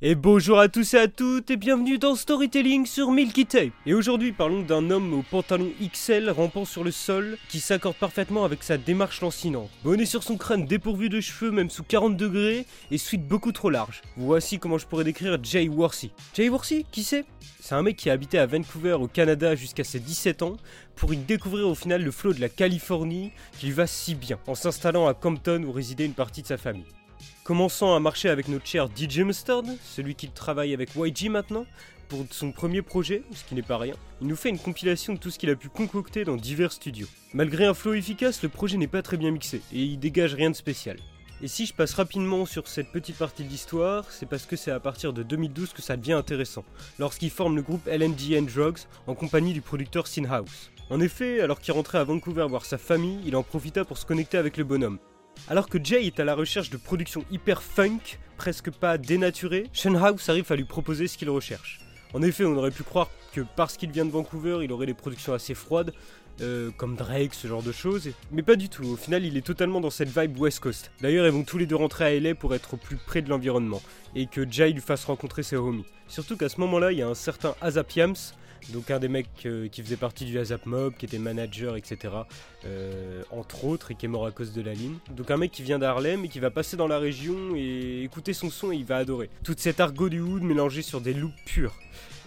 Et bonjour à tous et à toutes et bienvenue dans Storytelling sur Milky Tape. Et aujourd'hui parlons d'un homme au pantalon XL rampant sur le sol qui s'accorde parfaitement avec sa démarche lancinante. Bonnet sur son crâne dépourvu de cheveux même sous 40 degrés et suite beaucoup trop large. Voici comment je pourrais décrire Jay Worsey. Jay Worsey, qui c'est? C'est un mec qui a habité à Vancouver au Canada jusqu'à ses 17 ans pour y découvrir au final le flot de la Californie qui lui va si bien en s'installant à Compton où résidait une partie de sa famille. Commençant à marcher avec notre cher DJ Mustard, celui qui travaille avec YG maintenant, pour son premier projet, ce qui n'est pas rien, il nous fait une compilation de tout ce qu'il a pu concocter dans divers studios. Malgré un flow efficace, le projet n'est pas très bien mixé, et il dégage rien de spécial. Et si je passe rapidement sur cette petite partie de l'histoire, c'est parce que c'est à partir de 2012 que ça devient intéressant, lorsqu'il forme le groupe LNGN Drugs en compagnie du producteur Sinhouse. En effet, alors qu'il rentrait à Vancouver voir sa famille, il en profita pour se connecter avec le bonhomme. Alors que Jay est à la recherche de productions hyper funk, presque pas dénaturées, House arrive à lui proposer ce qu'il recherche. En effet, on aurait pu croire que parce qu'il vient de Vancouver, il aurait des productions assez froides, euh, comme Drake, ce genre de choses. Mais pas du tout, au final il est totalement dans cette vibe West Coast. D'ailleurs ils vont tous les deux rentrer à LA pour être au plus près de l'environnement, et que Jay lui fasse rencontrer ses homies. Surtout qu'à ce moment-là, il y a un certain Azap Yams, donc un des mecs euh, qui faisait partie du Azap Mob, qui était manager, etc. Euh, entre autres, et qui est mort à cause de la ligne. Donc un mec qui vient d'Harlem et qui va passer dans la région et écouter son son et il va adorer. Toute cette argot du hood mélangée sur des loops purs.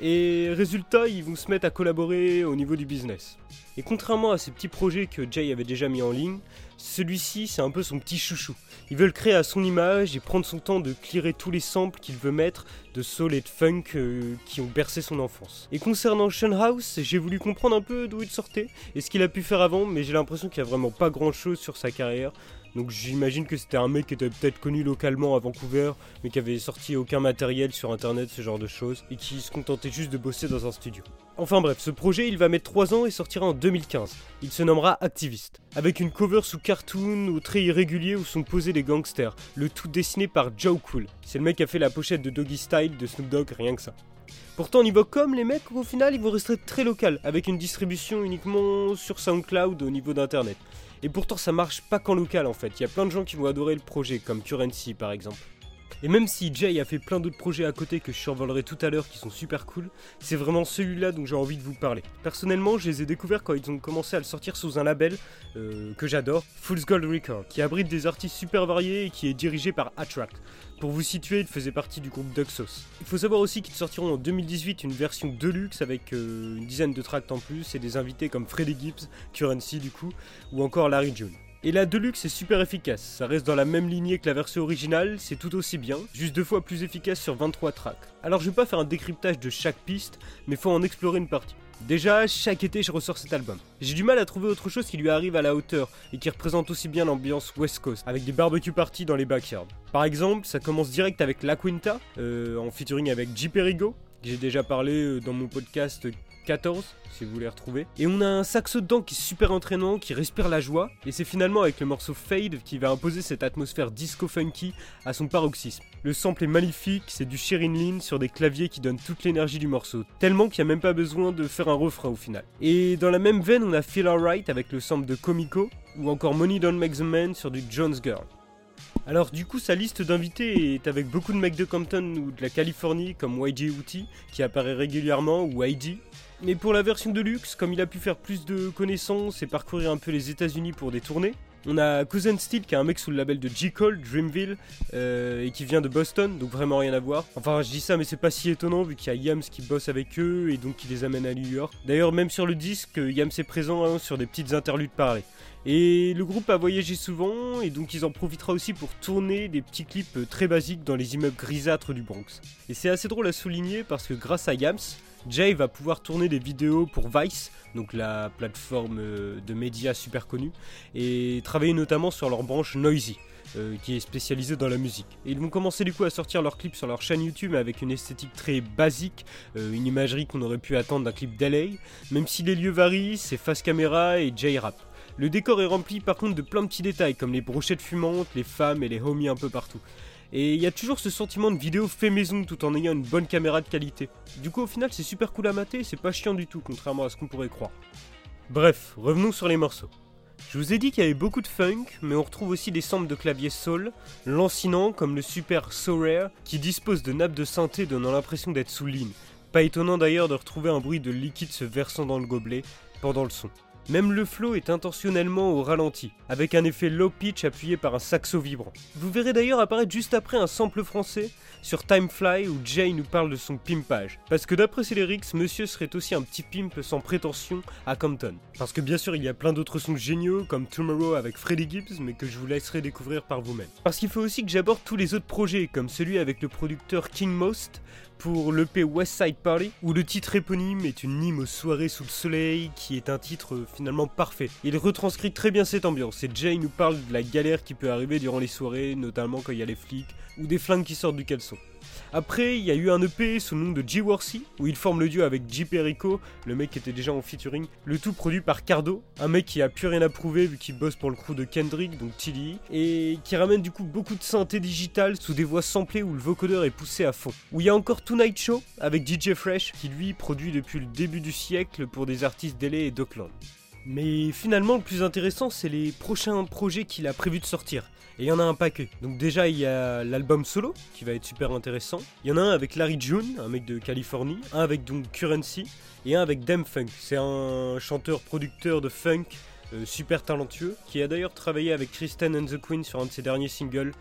Et résultat, ils vont se mettre à collaborer au niveau du business. Et contrairement à ces petits projets que Jay avait déjà mis en ligne, celui-ci c'est un peu son petit chouchou. Il veut le créer à son image et prendre son temps de clearer tous les samples qu'il veut mettre de soul et de funk euh, qui ont bercé son enfance. Et concernant Sean House, j'ai voulu comprendre un peu d'où il sortait et ce qu'il a pu faire avant, mais j'ai l'impression qu'il n'y a vraiment pas grand chose sur sa carrière. Donc j'imagine que c'était un mec qui était peut-être connu localement à Vancouver, mais qui avait sorti aucun matériel sur internet, ce genre de choses, et qui se contentait juste de bosser dans un studio. Enfin bref, ce projet il va mettre 3 ans et sortira en 2015. Il se nommera Activist, avec une cover sous cartoon ou traits irréguliers où sont posés les gangsters, le tout dessiné par Joe Cool. C'est le mec qui a fait la pochette de Doggy Style de Snoop Dogg, rien que ça. Pourtant, niveau com, les mecs, au final, ils vont rester très local, avec une distribution uniquement sur SoundCloud au niveau d'internet. Et pourtant, ça marche pas qu'en local en fait. Il y a plein de gens qui vont adorer le projet, comme Currency par exemple. Et même si Jay a fait plein d'autres projets à côté que je survolerai tout à l'heure qui sont super cool, c'est vraiment celui-là dont j'ai envie de vous parler. Personnellement, je les ai découverts quand ils ont commencé à le sortir sous un label euh, que j'adore, Fool's Gold Record, qui abrite des artistes super variés et qui est dirigé par Attract. Pour vous situer, il faisait partie du groupe Duxos. Il faut savoir aussi qu'ils sortiront en 2018 une version deluxe avec euh, une dizaine de tracks en plus et des invités comme Freddie Gibbs, Currency du coup, ou encore Larry June. Et la Deluxe est super efficace, ça reste dans la même lignée que la version originale, c'est tout aussi bien, juste deux fois plus efficace sur 23 tracks. Alors je vais pas faire un décryptage de chaque piste, mais faut en explorer une partie. Déjà, chaque été je ressors cet album. J'ai du mal à trouver autre chose qui lui arrive à la hauteur et qui représente aussi bien l'ambiance West Coast, avec des barbecue parties dans les backyards. Par exemple, ça commence direct avec La Quinta, euh, en featuring avec J. Perigo, que j'ai déjà parlé euh, dans mon podcast 14, si vous voulez retrouver. Et on a un saxo dedans qui est super entraînant, qui respire la joie. Et c'est finalement avec le morceau Fade qui va imposer cette atmosphère disco funky à son paroxysme. Le sample est magnifique, c'est du Sherin Lin sur des claviers qui donnent toute l'énergie du morceau. Tellement qu'il n'y a même pas besoin de faire un refrain au final. Et dans la même veine, on a Feel Alright avec le sample de Komiko, ou encore Money Don't Make the Man sur du Jones Girl. Alors du coup sa liste d'invités est avec beaucoup de mecs de Compton ou de la Californie comme YG Uti qui apparaît régulièrement ou YG. Mais pour la version de luxe, comme il a pu faire plus de connaissances et parcourir un peu les États-Unis pour des tournées, on a Cousin Steel qui est un mec sous le label de J. Cole, Dreamville, euh, et qui vient de Boston, donc vraiment rien à voir. Enfin, je dis ça, mais c'est pas si étonnant vu qu'il y a Yams qui bosse avec eux et donc qui les amène à New York. D'ailleurs, même sur le disque, Yams est présent hein, sur des petites interludes parlées. Et le groupe a voyagé souvent et donc ils en profitera aussi pour tourner des petits clips très basiques dans les immeubles grisâtres du Bronx. Et c'est assez drôle à souligner parce que grâce à Yams, Jay va pouvoir tourner des vidéos pour Vice, donc la plateforme euh, de médias super connue, et travailler notamment sur leur branche Noisy. Euh, qui est spécialisée dans la musique. Ils vont commencer du coup à sortir leurs clips sur leur chaîne YouTube avec une esthétique très basique, une imagerie qu'on aurait pu attendre d'un clip d'LA, même si les lieux varient, c'est face caméra et J-Rap. Le décor est rempli par contre de plein de petits détails comme les brochettes fumantes, les femmes et les homies un peu partout. Et il y a toujours ce sentiment de vidéo fait maison tout en ayant une bonne caméra de qualité. Du coup au final c'est super cool à mater c'est pas chiant du tout contrairement à ce qu'on pourrait croire. Bref, revenons sur les morceaux. Je vous ai dit qu'il y avait beaucoup de funk, mais on retrouve aussi des samples de clavier soul, lancinants comme le super So Rare, qui dispose de nappes de synthé donnant l'impression d'être sous ligne. Pas étonnant d'ailleurs de retrouver un bruit de liquide se versant dans le gobelet pendant le son. Même le flow est intentionnellement au ralenti, avec un effet low pitch appuyé par un saxo vibrant. Vous verrez d'ailleurs apparaître juste après un sample français sur Timefly où Jay nous parle de son pimpage. Parce que d'après ses lyrics, monsieur serait aussi un petit pimp sans prétention à Compton. Parce que bien sûr il y a plein d'autres sons géniaux comme Tomorrow avec Freddie Gibbs mais que je vous laisserai découvrir par vous-même. Parce qu'il faut aussi que j'aborde tous les autres projets comme celui avec le producteur King Most pour l'EP West Side Party, où le titre éponyme est une hymne aux soirées sous le soleil, qui est un titre finalement parfait. Il retranscrit très bien cette ambiance, et Jay nous parle de la galère qui peut arriver durant les soirées, notamment quand il y a les flics, ou des flingues qui sortent du caleçon. Après, il y a eu un EP sous le nom de G. Worcy, où il forme le duo avec J. Perico, le mec qui était déjà en featuring, le tout produit par Cardo, un mec qui a plus rien à prouver vu qu'il bosse pour le crew de Kendrick, donc Tilly, et qui ramène du coup beaucoup de synthé digital sous des voix samplées où le vocodeur est poussé à fond. Où il y a encore Tonight Show avec DJ Fresh, qui lui produit depuis le début du siècle pour des artistes d'LA et d'Oakland. Mais finalement, le plus intéressant, c'est les prochains projets qu'il a prévu de sortir. Et il y en a un paquet. Donc déjà, il y a l'album solo, qui va être super intéressant. Il y en a un avec Larry June, un mec de Californie. Un avec donc Currency. Et un avec Dem Funk. C'est un chanteur-producteur de funk euh, super talentueux, qui a d'ailleurs travaillé avec Kristen and the Queen sur un de ses derniers singles.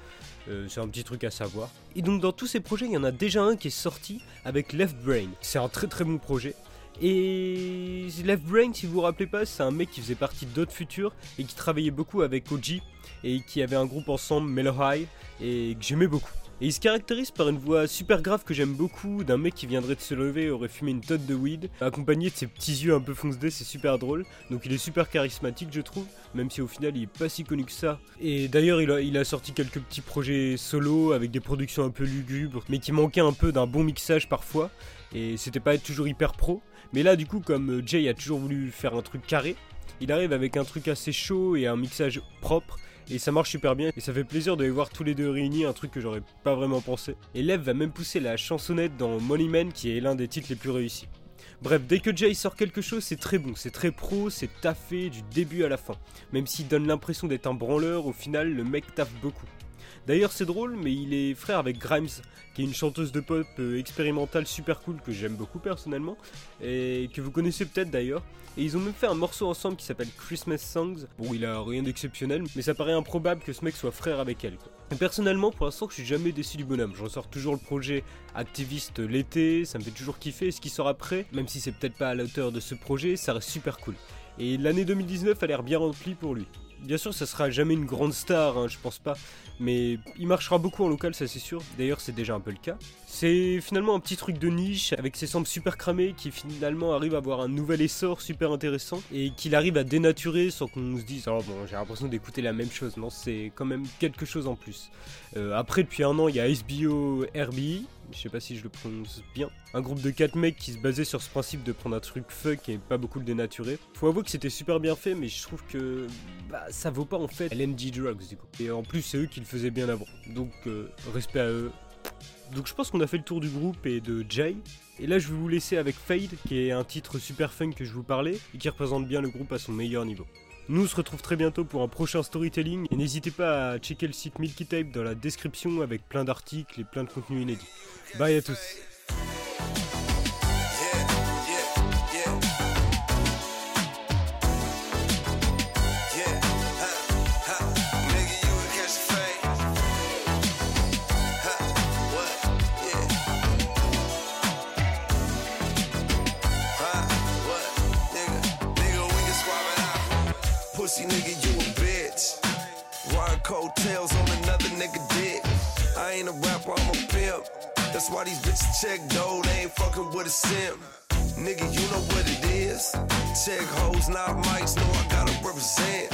Euh, c'est un petit truc à savoir. Et donc dans tous ces projets, il y en a déjà un qui est sorti avec Left Brain. C'est un très très bon projet. Et Left Brain, si vous vous rappelez pas, c'est un mec qui faisait partie d'autres futurs et qui travaillait beaucoup avec OG et qui avait un groupe ensemble, Mellow High, et que j'aimais beaucoup. Et il se caractérise par une voix super grave que j'aime beaucoup, d'un mec qui viendrait de se lever et aurait fumé une tonne de weed, accompagné de ses petits yeux un peu foncés, c'est super drôle. Donc il est super charismatique, je trouve, même si au final il est pas si connu que ça. Et d'ailleurs, il a, il a sorti quelques petits projets solo avec des productions un peu lugubres, mais qui manquaient un peu d'un bon mixage parfois. Et c'était pas toujours hyper pro. Mais là, du coup, comme Jay a toujours voulu faire un truc carré, il arrive avec un truc assez chaud et un mixage propre et ça marche super bien et ça fait plaisir de les voir tous les deux réunis, un truc que j'aurais pas vraiment pensé. Et Lev va même pousser la chansonnette dans Money Man qui est l'un des titres les plus réussis. Bref, dès que Jay sort quelque chose, c'est très bon, c'est très pro, c'est taffé du début à la fin. Même s'il donne l'impression d'être un branleur, au final, le mec taffe beaucoup. D'ailleurs, c'est drôle, mais il est frère avec Grimes, qui est une chanteuse de pop euh, expérimentale super cool que j'aime beaucoup personnellement, et que vous connaissez peut-être d'ailleurs. Et ils ont même fait un morceau ensemble qui s'appelle Christmas Songs. Bon, il a rien d'exceptionnel, mais ça paraît improbable que ce mec soit frère avec elle. Et personnellement, pour l'instant, je suis jamais déçu du bonhomme. Je ressors toujours le projet activiste l'été, ça me fait toujours kiffer. Et ce qui sort après, même si c'est peut-être pas à la hauteur de ce projet, ça reste super cool. Et l'année 2019 a l'air bien remplie pour lui. Bien sûr, ça sera jamais une grande star, hein, je pense pas, mais il marchera beaucoup en local, ça c'est sûr. D'ailleurs, c'est déjà un peu le cas. C'est finalement un petit truc de niche avec ses samples super cramés qui finalement arrive à avoir un nouvel essor super intéressant et qu'il arrive à dénaturer sans qu'on se dise oh bon j'ai l'impression d'écouter la même chose. Non, c'est quand même quelque chose en plus. Euh, après, depuis un an, il y a SBO RBI je sais pas si je le prononce bien, un groupe de 4 mecs qui se basait sur ce principe de prendre un truc fuck et pas beaucoup le dénaturer. Faut avouer que c'était super bien fait, mais je trouve que bah, ça vaut pas en fait LNG Drugs du coup. Et en plus, c'est eux qui le faisaient bien avant. Donc, euh, respect à eux. Donc, je pense qu'on a fait le tour du groupe et de Jay. Et là, je vais vous laisser avec Fade, qui est un titre super fun que je vous parlais et qui représente bien le groupe à son meilleur niveau. Nous se retrouve très bientôt pour un prochain storytelling et n'hésitez pas à checker le site Milky Tape dans la description avec plein d'articles et plein de contenus inédits. Bye à tous. Rapper, I'm a pimp. That's why these bitches check dough, they ain't fucking with a simp. Nigga, you know what it is. Check hoes, not mics, know I gotta represent.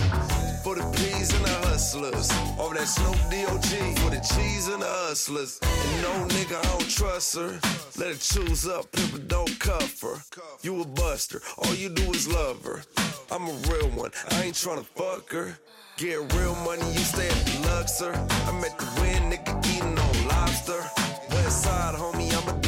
For the P's and the hustlers. Over that Snoop D.O.G. For the cheese and the hustlers. And no nigga, I don't trust her. Let her choose up, people don't cuff her. You a buster, all you do is love her. I'm a real one, I ain't tryna fuck her. Get real money, you stay at the Luxor. I'm at the win, nigga, eating on lobster. West side, homie.